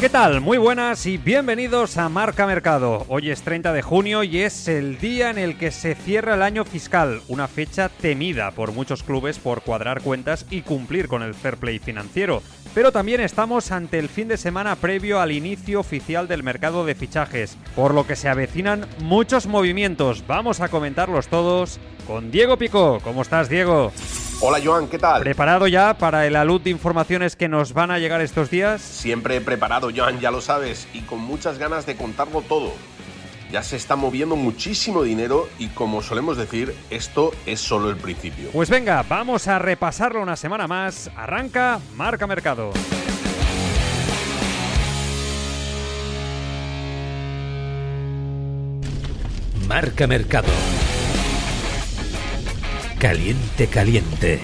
¿Qué tal? Muy buenas y bienvenidos a Marca Mercado. Hoy es 30 de junio y es el día en el que se cierra el año fiscal, una fecha temida por muchos clubes por cuadrar cuentas y cumplir con el fair play financiero. Pero también estamos ante el fin de semana previo al inicio oficial del mercado de fichajes, por lo que se avecinan muchos movimientos. Vamos a comentarlos todos con Diego Pico. ¿Cómo estás, Diego? Hola Joan, ¿qué tal? ¿Preparado ya para el alud de informaciones que nos van a llegar estos días? Siempre preparado, Joan, ya lo sabes, y con muchas ganas de contarlo todo. Ya se está moviendo muchísimo dinero y como solemos decir, esto es solo el principio. Pues venga, vamos a repasarlo una semana más. Arranca Marca Mercado. Marca Mercado. Caliente, caliente.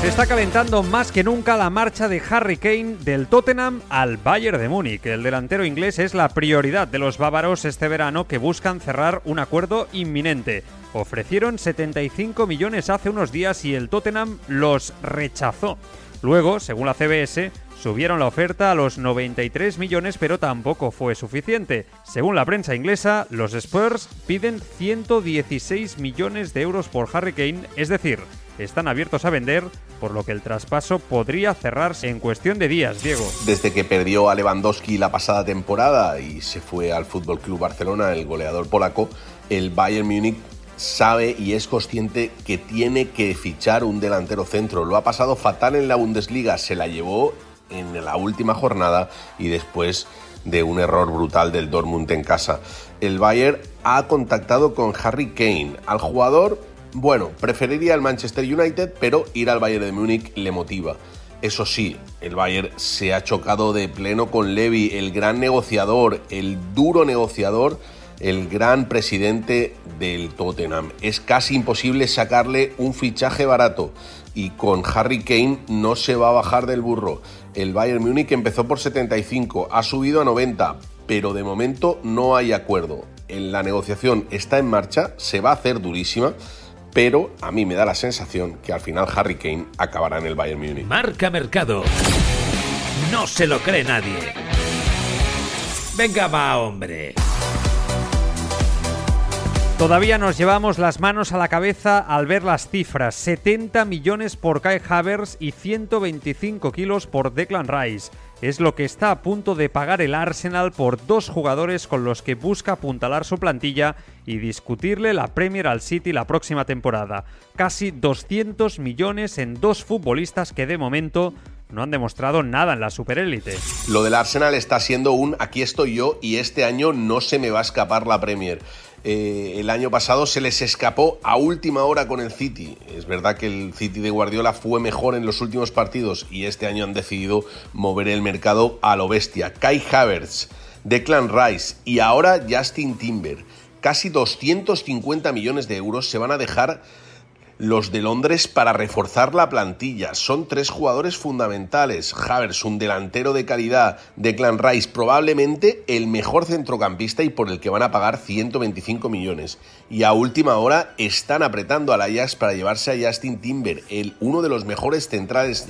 Se está calentando más que nunca la marcha de Harry Kane del Tottenham al Bayern de Múnich. El delantero inglés es la prioridad de los bávaros este verano que buscan cerrar un acuerdo inminente. Ofrecieron 75 millones hace unos días y el Tottenham los rechazó. Luego, según la CBS, Subieron la oferta a los 93 millones, pero tampoco fue suficiente. Según la prensa inglesa, los Spurs piden 116 millones de euros por Harry Kane, es decir, están abiertos a vender, por lo que el traspaso podría cerrarse en cuestión de días, Diego. Desde que perdió a Lewandowski la pasada temporada y se fue al Fútbol Club Barcelona, el goleador polaco, el Bayern Múnich sabe y es consciente que tiene que fichar un delantero centro. Lo ha pasado fatal en la Bundesliga, se la llevó en la última jornada y después de un error brutal del Dortmund en casa. El Bayern ha contactado con Harry Kane. Al jugador, bueno, preferiría el Manchester United, pero ir al Bayern de Múnich le motiva. Eso sí, el Bayern se ha chocado de pleno con Levy, el gran negociador, el duro negociador, el gran presidente del Tottenham. Es casi imposible sacarle un fichaje barato y con Harry Kane no se va a bajar del burro. El Bayern Múnich empezó por 75, ha subido a 90, pero de momento no hay acuerdo. En la negociación está en marcha, se va a hacer durísima, pero a mí me da la sensación que al final Harry Kane acabará en el Bayern Múnich. Marca Mercado. No se lo cree nadie. Venga, va, hombre. Todavía nos llevamos las manos a la cabeza al ver las cifras. 70 millones por Kai Havers y 125 kilos por Declan Rice. Es lo que está a punto de pagar el Arsenal por dos jugadores con los que busca apuntalar su plantilla y discutirle la Premier al City la próxima temporada. Casi 200 millones en dos futbolistas que de momento no han demostrado nada en la superélite. Lo del Arsenal está siendo un aquí estoy yo y este año no se me va a escapar la Premier. Eh, el año pasado se les escapó a última hora con el City. Es verdad que el City de Guardiola fue mejor en los últimos partidos y este año han decidido mover el mercado a lo bestia. Kai Havertz, Declan Rice y ahora Justin Timber. Casi 250 millones de euros se van a dejar los de Londres para reforzar la plantilla. Son tres jugadores fundamentales. Havers, un delantero de calidad. Declan Rice, probablemente el mejor centrocampista y por el que van a pagar 125 millones. Y a última hora están apretando al Ajax para llevarse a Justin Timber, el, uno de los mejores centrales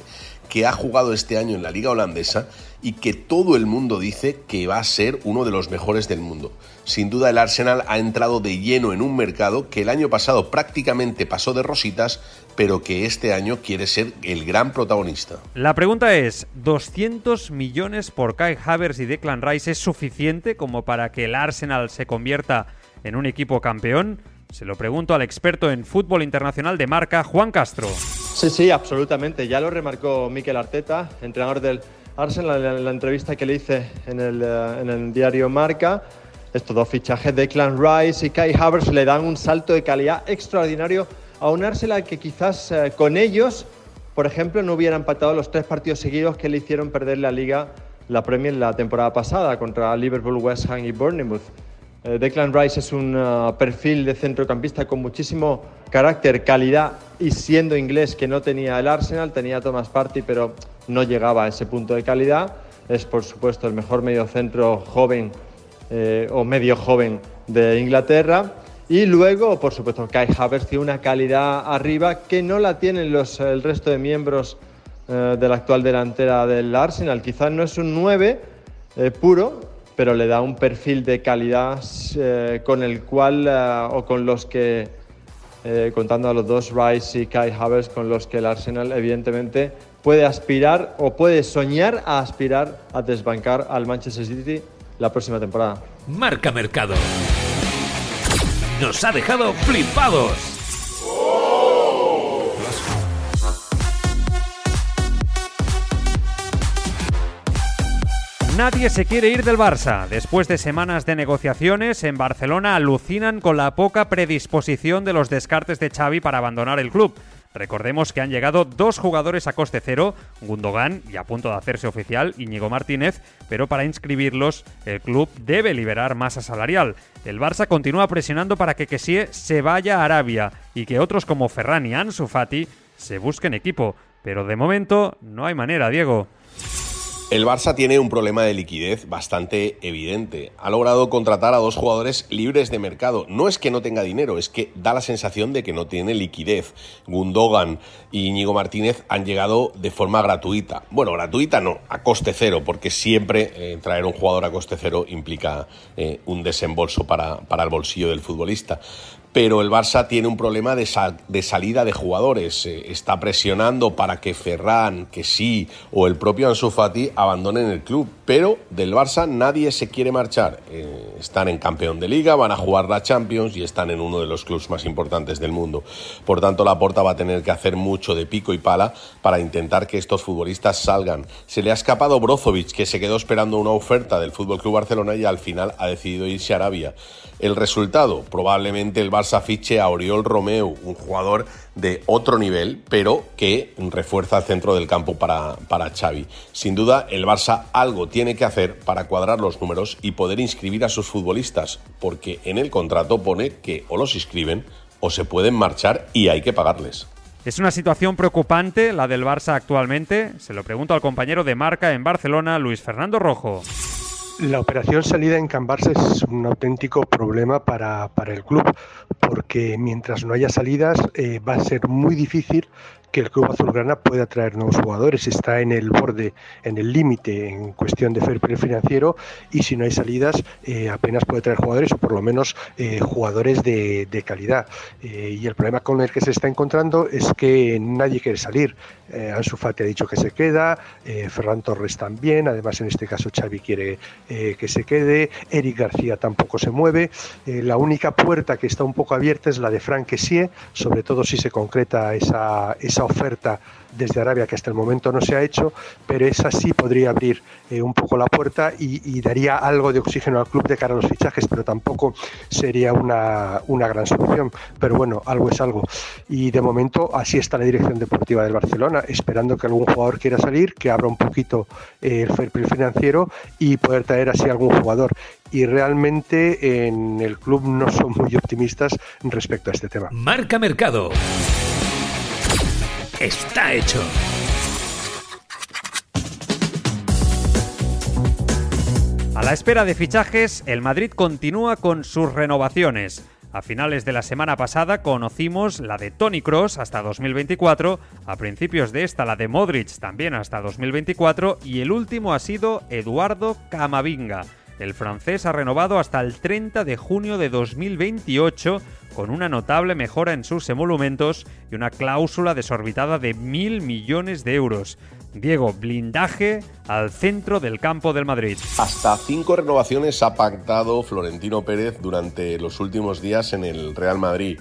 que ha jugado este año en la liga holandesa y que todo el mundo dice que va a ser uno de los mejores del mundo. Sin duda el Arsenal ha entrado de lleno en un mercado que el año pasado prácticamente pasó de rositas, pero que este año quiere ser el gran protagonista. La pregunta es, ¿200 millones por Kai Havers y Declan Rice es suficiente como para que el Arsenal se convierta en un equipo campeón? Se lo pregunto al experto en fútbol internacional de marca, Juan Castro. Sí, sí, absolutamente. Ya lo remarcó Mikel Arteta, entrenador del Arsenal, en la, entrevista que le hice en el, eh, diario Marca. Estos dos fichajes de Clan Rice y Kai Havertz le dan un salto de calidad extraordinario a un Arsenal que quizás eh, con ellos, por ejemplo, no hubiera empatado los tres partidos seguidos que le hicieron perder la Liga, la Premier la temporada pasada contra Liverpool, West Ham y Bournemouth. Eh, Declan Rice es un uh, perfil de centrocampista con muchísimo carácter, calidad y siendo inglés que no tenía el Arsenal, tenía Thomas Partey, pero no llegaba a ese punto de calidad. Es por supuesto el mejor mediocentro joven eh, o medio joven de Inglaterra. Y luego, por supuesto, Kai Havertz tiene una calidad arriba que no la tienen los, el resto de miembros eh, de la actual delantera del Arsenal. Quizás no es un 9 eh, puro, pero le da un perfil de calidad eh, con el cual o con los que, contando a los dos, Rice y Kai Havertz, con los que el Arsenal evidentemente puede aspirar o puede soñar a aspirar a desbancar al Manchester City la próxima temporada. Marca Mercado. Nos ha dejado flipados. Nadie se quiere ir del Barça. Después de semanas de negociaciones, en Barcelona alucinan con la poca predisposición de los descartes de Xavi para abandonar el club. Recordemos que han llegado dos jugadores a coste cero, Gundogan y a punto de hacerse oficial Íñigo Martínez, pero para inscribirlos el club debe liberar masa salarial. El Barça continúa presionando para que Kessie se vaya a Arabia y que otros como Ferran y Ansu Fati se busquen equipo, pero de momento no hay manera, Diego. El Barça tiene un problema de liquidez bastante evidente. Ha logrado contratar a dos jugadores libres de mercado. No es que no tenga dinero, es que da la sensación de que no tiene liquidez. Gundogan y Íñigo Martínez han llegado de forma gratuita. Bueno, gratuita no, a coste cero, porque siempre eh, traer un jugador a coste cero implica eh, un desembolso para, para el bolsillo del futbolista pero el Barça tiene un problema de, de salida de jugadores. Eh, está presionando para que Ferran, que sí, o el propio Ansu Fati abandonen el club. Pero del Barça nadie se quiere marchar. Eh, están en campeón de liga, van a jugar la Champions y están en uno de los clubes más importantes del mundo. Por tanto, la Porta va a tener que hacer mucho de pico y pala para intentar que estos futbolistas salgan. Se le ha escapado Brozovic, que se quedó esperando una oferta del Club Barcelona y al final ha decidido irse a Arabia. El resultado, probablemente el Barça fiche a Oriol Romeu, un jugador de otro nivel, pero que refuerza el centro del campo para, para Xavi. Sin duda, el Barça algo tiene que hacer para cuadrar los números y poder inscribir a sus futbolistas, porque en el contrato pone que o los inscriben o se pueden marchar y hay que pagarles. Es una situación preocupante la del Barça actualmente. Se lo pregunto al compañero de marca en Barcelona, Luis Fernando Rojo. La operación salida en Can Barça es un auténtico problema para, para, el club, porque mientras no haya salidas eh, va a ser muy difícil que el club azulgrana pueda traer nuevos jugadores. Está en el borde, en el límite en cuestión de fair play financiero y si no hay salidas eh, apenas puede traer jugadores o por lo menos eh, jugadores de, de calidad. Eh, y el problema con el que se está encontrando es que nadie quiere salir. Ansu Fati ha dicho que se queda, Ferran Torres también, además en este caso Xavi quiere que se quede, Eric García tampoco se mueve. la única puerta que está un poco abierta es la de Frank Kessie, sobre todo si se concreta esa, esa oferta desde Arabia que hasta el momento no se ha hecho, pero esa sí podría abrir eh, un poco la puerta y, daría algo de oxígeno al club de cara a los fichajes, pero tampoco sería una, una, gran solución. Pero bueno, algo es algo. Y de momento así está la dirección deportiva del Barcelona, esperando que algún jugador quiera salir, que abra un poquito eh, el fair play financiero y poder traer así algún jugador. Y realmente en el club no son muy optimistas respecto a este tema. Marca Mercado está hecho. A la espera de fichajes, el Madrid continúa con sus renovaciones. A finales de la semana pasada conocimos la de Tony Cross hasta 2024, a principios de esta la de Modric también hasta 2024 y el último ha sido Eduardo Camavinga. El francés ha renovado hasta el 30 de junio de 2028 con una notable mejora en sus emolumentos y una cláusula desorbitada de mil millones de euros. Diego, blindaje al centro del campo del Madrid. Hasta cinco renovaciones ha pactado Florentino Pérez durante los últimos días en el Real Madrid.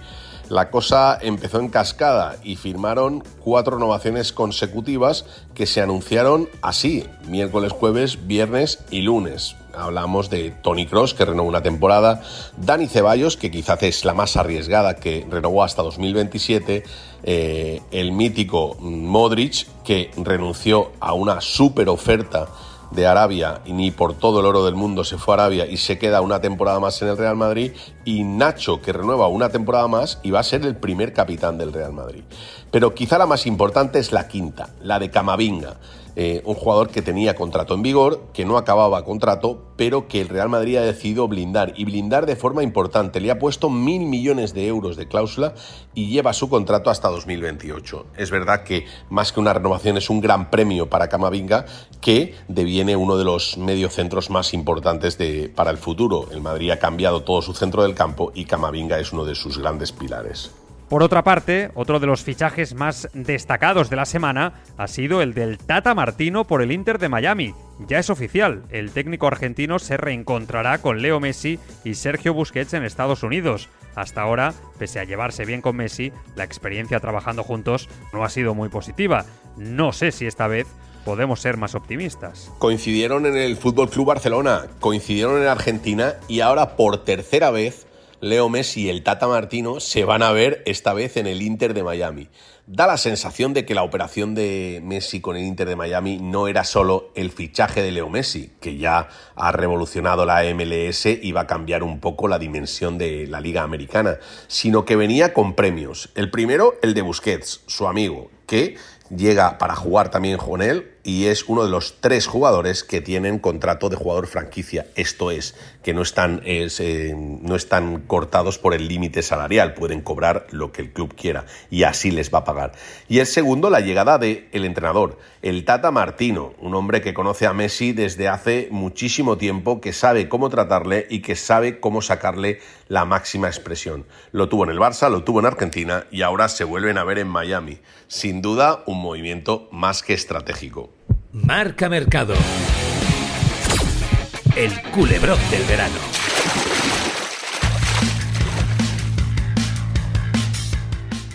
La cosa empezó en cascada y firmaron cuatro renovaciones consecutivas que se anunciaron así, miércoles, jueves, viernes y lunes. Hablamos de Tony Cross, que renovó una temporada, Dani Ceballos, que quizás es la más arriesgada, que renovó hasta 2027, eh, el mítico Modric, que renunció a una super oferta de Arabia y ni por todo el oro del mundo se fue a Arabia y se queda una temporada más en el Real Madrid, y Nacho que renueva una temporada más y va a ser el primer capitán del Real Madrid. Pero quizá la más importante es la quinta, la de Camavinga. Eh, un jugador que tenía contrato en vigor, que no acababa contrato, pero que el Real Madrid ha decidido blindar y blindar de forma importante. Le ha puesto mil millones de euros de cláusula y lleva su contrato hasta 2028. Es verdad que más que una renovación es un gran premio para Camavinga que deviene uno de los mediocentros más importantes de, para el futuro. El Madrid ha cambiado todo su centro del campo y Camavinga es uno de sus grandes pilares. Por otra parte, otro de los fichajes más destacados de la semana ha sido el del Tata Martino por el Inter de Miami. Ya es oficial, el técnico argentino se reencontrará con Leo Messi y Sergio Busquets en Estados Unidos. Hasta ahora, pese a llevarse bien con Messi, la experiencia trabajando juntos no ha sido muy positiva. No sé si esta vez podemos ser más optimistas. Coincidieron en el Fútbol Club Barcelona, coincidieron en Argentina y ahora por tercera vez Leo Messi y el Tata Martino se van a ver esta vez en el Inter de Miami. Da la sensación de que la operación de Messi con el Inter de Miami no era solo el fichaje de Leo Messi, que ya ha revolucionado la MLS y va a cambiar un poco la dimensión de la Liga Americana, sino que venía con premios. El primero, el de Busquets, su amigo, que llega para jugar también con él y es uno de los tres jugadores que tienen contrato de jugador franquicia. Esto es, que no están, eh, no están cortados por el límite salarial, pueden cobrar lo que el club quiera y así les va a pagar. Y el segundo, la llegada del el entrenador, el Tata Martino, un hombre que conoce a Messi desde hace muchísimo tiempo, que sabe cómo tratarle y que sabe cómo sacarle la máxima expresión. Lo tuvo en el Barça, lo tuvo en Argentina y ahora se vuelven a ver en Miami. Sin duda, un movimiento más que estratégico. Marca Mercado. El culebrón del verano.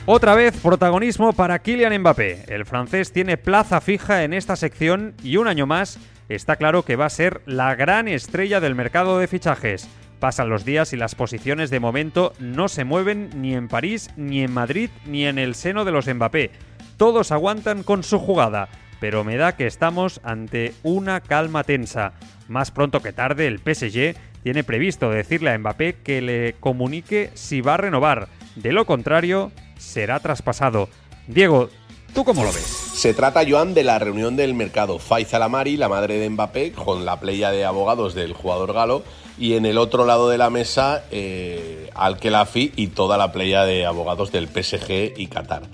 Otra vez protagonismo para Kylian Mbappé. El francés tiene plaza fija en esta sección y un año más está claro que va a ser la gran estrella del mercado de fichajes. Pasan los días y las posiciones de momento no se mueven ni en París, ni en Madrid, ni en el seno de los Mbappé. Todos aguantan con su jugada pero me da que estamos ante una calma tensa. Más pronto que tarde, el PSG tiene previsto decirle a Mbappé que le comunique si va a renovar. De lo contrario, será traspasado. Diego, ¿tú cómo lo ves? Se trata, Joan, de la reunión del mercado. Faisal Amari, la madre de Mbappé, con la playa de abogados del jugador galo, y en el otro lado de la mesa, eh, Al-Khelafi y toda la playa de abogados del PSG y Qatar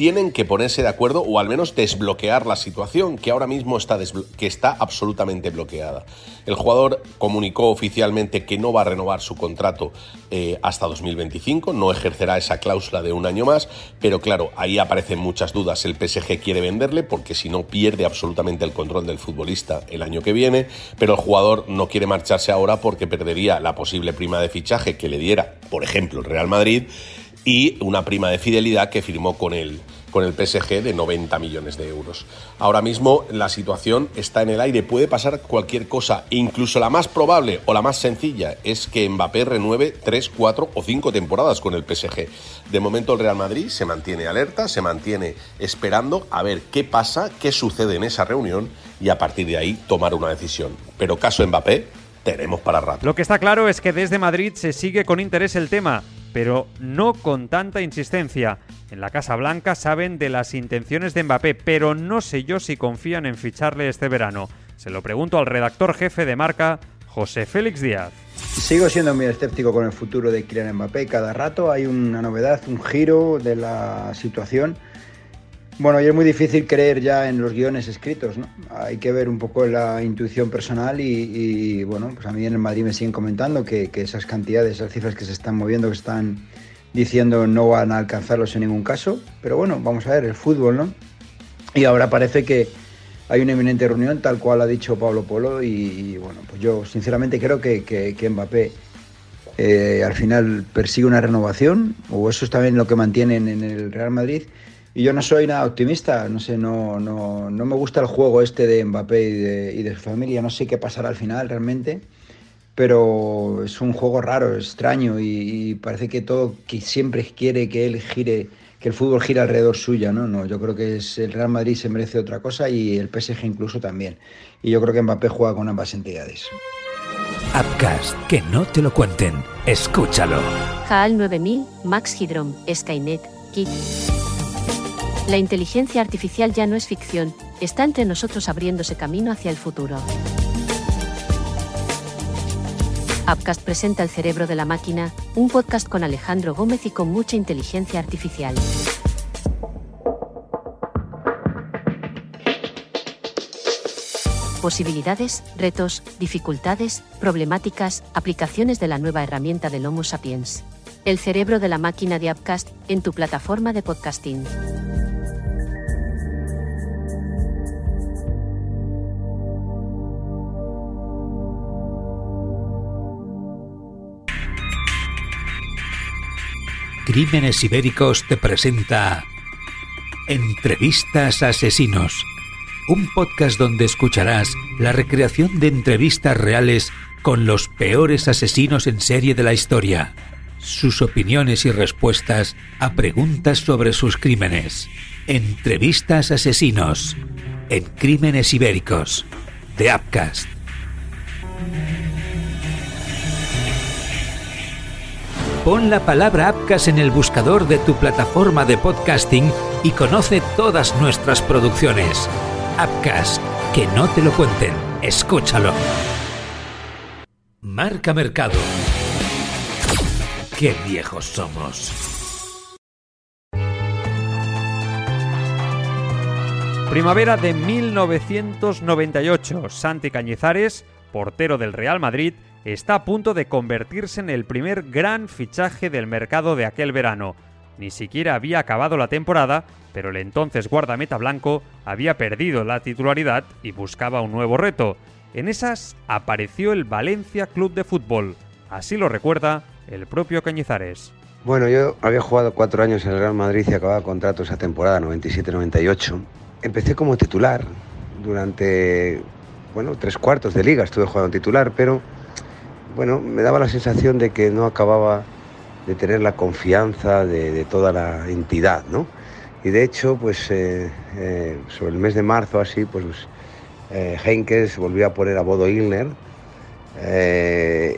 tienen que ponerse de acuerdo o al menos desbloquear la situación que ahora mismo está, que está absolutamente bloqueada. El jugador comunicó oficialmente que no va a renovar su contrato eh, hasta 2025, no ejercerá esa cláusula de un año más, pero claro, ahí aparecen muchas dudas. El PSG quiere venderle porque si no pierde absolutamente el control del futbolista el año que viene, pero el jugador no quiere marcharse ahora porque perdería la posible prima de fichaje que le diera, por ejemplo, el Real Madrid y una prima de fidelidad que firmó con el, con el PSG de 90 millones de euros. Ahora mismo la situación está en el aire, puede pasar cualquier cosa, incluso la más probable o la más sencilla es que Mbappé renueve 3, 4 o 5 temporadas con el PSG. De momento el Real Madrid se mantiene alerta, se mantiene esperando a ver qué pasa, qué sucede en esa reunión y a partir de ahí tomar una decisión. Pero caso Mbappé, tenemos para rato. Lo que está claro es que desde Madrid se sigue con interés el tema pero no con tanta insistencia. En la Casa Blanca saben de las intenciones de Mbappé, pero no sé yo si confían en ficharle este verano. Se lo pregunto al redactor jefe de marca, José Félix Díaz. Sigo siendo muy escéptico con el futuro de Kylian Mbappé. Cada rato hay una novedad, un giro de la situación bueno, y es muy difícil creer ya en los guiones escritos, ¿no? Hay que ver un poco la intuición personal y, bueno, pues a mí en el Madrid me siguen comentando que, esas cantidades, esas cifras que se están moviendo, que están diciendo no van a alcanzarlos en ningún caso, pero bueno, vamos a ver, el fútbol, ¿no? Y ahora parece que hay una eminente reunión, tal cual ha dicho Pablo Polo, y, bueno, pues yo sinceramente creo que, que, Mbappé eh, al final persigue una renovación, o eso es también lo que mantienen en el Real Madrid, y yo no soy nada optimista, no sé, no, no, no me gusta el juego este de Mbappé y de, y de, su familia, no sé qué pasará al final realmente, pero es un juego raro, extraño y, parece que todo, que siempre quiere que él gire, que el fútbol gira alrededor suya, ¿no? No, yo creo que es, el Real Madrid se merece otra cosa y el PSG incluso también. Y yo creo que Mbappé juega con ambas entidades. Upcast, que no te lo cuenten, escúchalo. HAL 9000, Max Hydrom, Skynet, Kit. La inteligencia artificial ya no es ficción, está entre nosotros abriéndose camino hacia el futuro. Upcast presenta El cerebro de la máquina, un podcast con Alejandro Gómez y con mucha inteligencia artificial. Posibilidades, retos, dificultades, problemáticas, aplicaciones de la nueva herramienta del Homo sapiens. El cerebro de la máquina de Upcast en tu plataforma de podcasting. Crímenes Ibéricos te presenta Entrevistas a Asesinos, un podcast donde escucharás la recreación de entrevistas reales con los peores asesinos en serie de la historia, sus opiniones y respuestas a preguntas sobre sus crímenes. Entrevistas a Asesinos en Crímenes Ibéricos de Upcast. Pon la palabra Apcas en el buscador de tu plataforma de podcasting y conoce todas nuestras producciones. Apcas, que no te lo cuenten, escúchalo. Marca Mercado. Qué viejos somos. Primavera de 1998. Santi Cañizares, portero del Real Madrid, está a punto de convertirse en el primer gran fichaje del mercado de aquel verano. Ni siquiera había acabado la temporada, pero el entonces guardameta blanco había perdido la titularidad y buscaba un nuevo reto. En esas apareció el Valencia Club de Fútbol. Así lo recuerda el propio Cañizares. Bueno, yo había jugado cuatro años en el Real Madrid y acababa contrato esa temporada, 97-98. Empecé como titular durante, bueno, tres cuartos de liga estuve jugando titular, pero bueno, me daba la sensación de que no acababa de tener la confianza de, toda la entidad, ¿no? Y de hecho, pues eh, eh, sobre el mes de marzo así, pues eh, Henkes volvió a poner a Bodo Ilner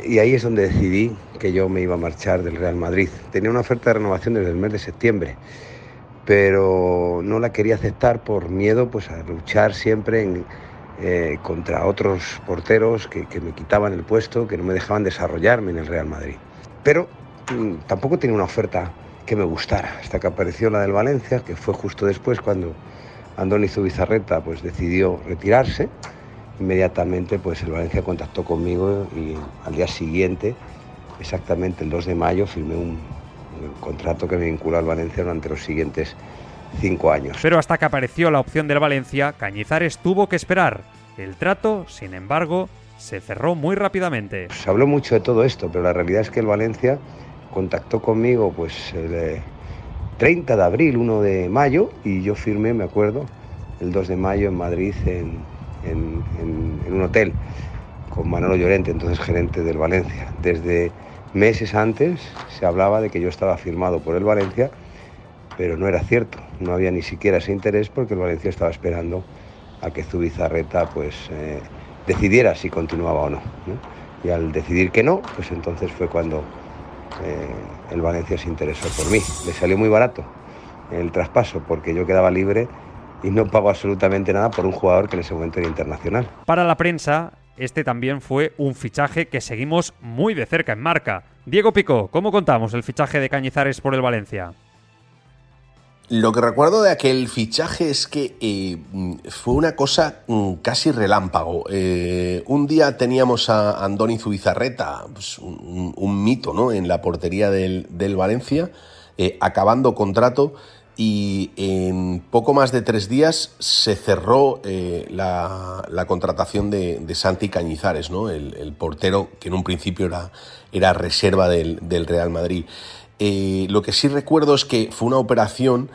y ahí es donde decidí que yo me iba a marchar del Real Madrid. Tenía una oferta de renovación desde el mes de septiembre, pero no la quería aceptar por miedo pues, a luchar siempre en, eh, contra otros porteros que, me quitaban el puesto, que no me dejaban desarrollarme en el Real Madrid. Pero mm, tampoco tenía una oferta que me gustara, hasta que apareció la del Valencia, que fue justo después cuando Andoni Zubizarreta pues, decidió retirarse. Inmediatamente pues, el Valencia contactó conmigo y al día siguiente, exactamente el 2 de mayo, firmé un, un contrato que me vinculó al Valencia durante los siguientes cinco años. Pero hasta que apareció la opción del Valencia, Cañizares tuvo que esperar. El trato, sin embargo, se cerró muy rápidamente. Se habló mucho de todo esto, pero la realidad es que el Valencia contactó conmigo pues el 30 de abril, 1 de mayo, y yo firmé, me acuerdo, el 2 de mayo en Madrid en, en un hotel con Manolo Llorente, entonces gerente del Valencia. Desde meses antes se hablaba de que yo estaba firmado por el Valencia pero no era cierto, no había ni siquiera ese interés porque el Valencia estaba esperando a que Zubizarreta pues eh, decidiera si continuaba o no, Y al decidir que no, pues entonces fue cuando eh, el Valencia se interesó por mí. Le salió muy barato el traspaso porque yo quedaba libre y no pago absolutamente nada por un jugador que en ese momento era internacional. Para la prensa, este también fue un fichaje que seguimos muy de cerca en marca. Diego Pico, ¿cómo contamos el fichaje de Cañizares por el Valencia? Lo que recuerdo de aquel fichaje es que eh, fue una cosa mm, casi relámpago. Eh, un día teníamos a Andoni Zubizarreta, pues, un, mito ¿no? en la portería del, Valencia, eh, acabando contrato y en poco más de tres días se cerró la, contratación de, Santi Cañizares, ¿no? el, portero que en un principio era, era reserva del, del Real Madrid. Eh, lo que sí recuerdo es que fue una operación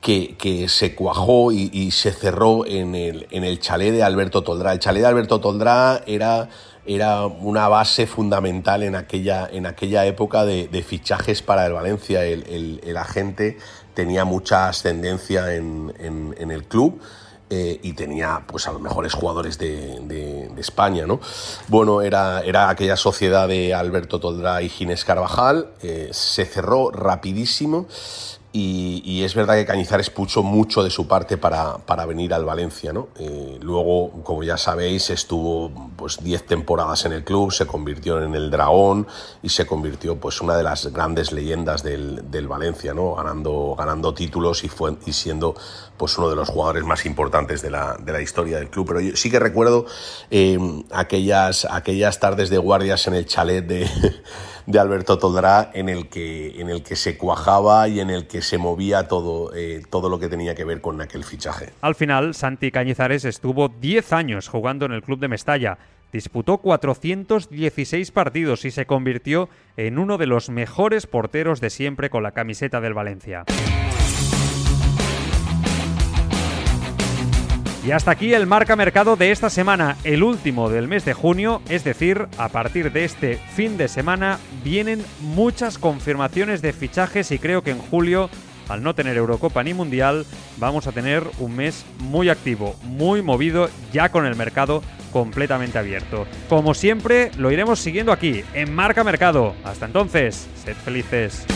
que, se cuajó y, se cerró en el, en el chalet de Alberto Toldrá. El chalet de Alberto Toldrá era era una base fundamental en aquella, en aquella época de, fichajes para el Valencia. El, agente tenía mucha ascendencia en, el club. Eh, y tenía pues a los mejores jugadores de, España, ¿no? Bueno, era, era aquella sociedad de Alberto Toldrá y Ginés Carvajal, eh, se cerró rapidísimo y, es verdad que Cañizares puso mucho de su parte para, para venir al Valencia. ¿no? Eh, luego, como ya sabéis, estuvo pues 10 temporadas en el club, se convirtió en el dragón y se convirtió pues una de las grandes leyendas del, del Valencia, ¿no? ganando, ganando títulos y, fue, y siendo pues uno de los jugadores más importantes de la, de la historia del club. Pero yo sí que recuerdo eh, aquellas, aquellas tardes de guardias en el chalet de de Alberto Toldrá en el que, en el que se cuajaba y en el que se movía todo, eh, todo lo que tenía que ver con aquel fichaje. Al final, Santi Cañizares estuvo 10 años jugando en el club de Mestalla. Disputó 416 partidos y se convirtió en uno de los mejores porteros de siempre con la camiseta del Valencia. Y hasta aquí el marca mercado de esta semana, el último del mes de junio, es decir, a partir de este fin de semana vienen muchas confirmaciones de fichajes y creo que en julio, al no tener Eurocopa ni Mundial, vamos a tener un mes muy activo, muy movido, ya con el mercado completamente abierto. Como siempre, lo iremos siguiendo aquí, en Marca Mercado. Hasta entonces, sed felices.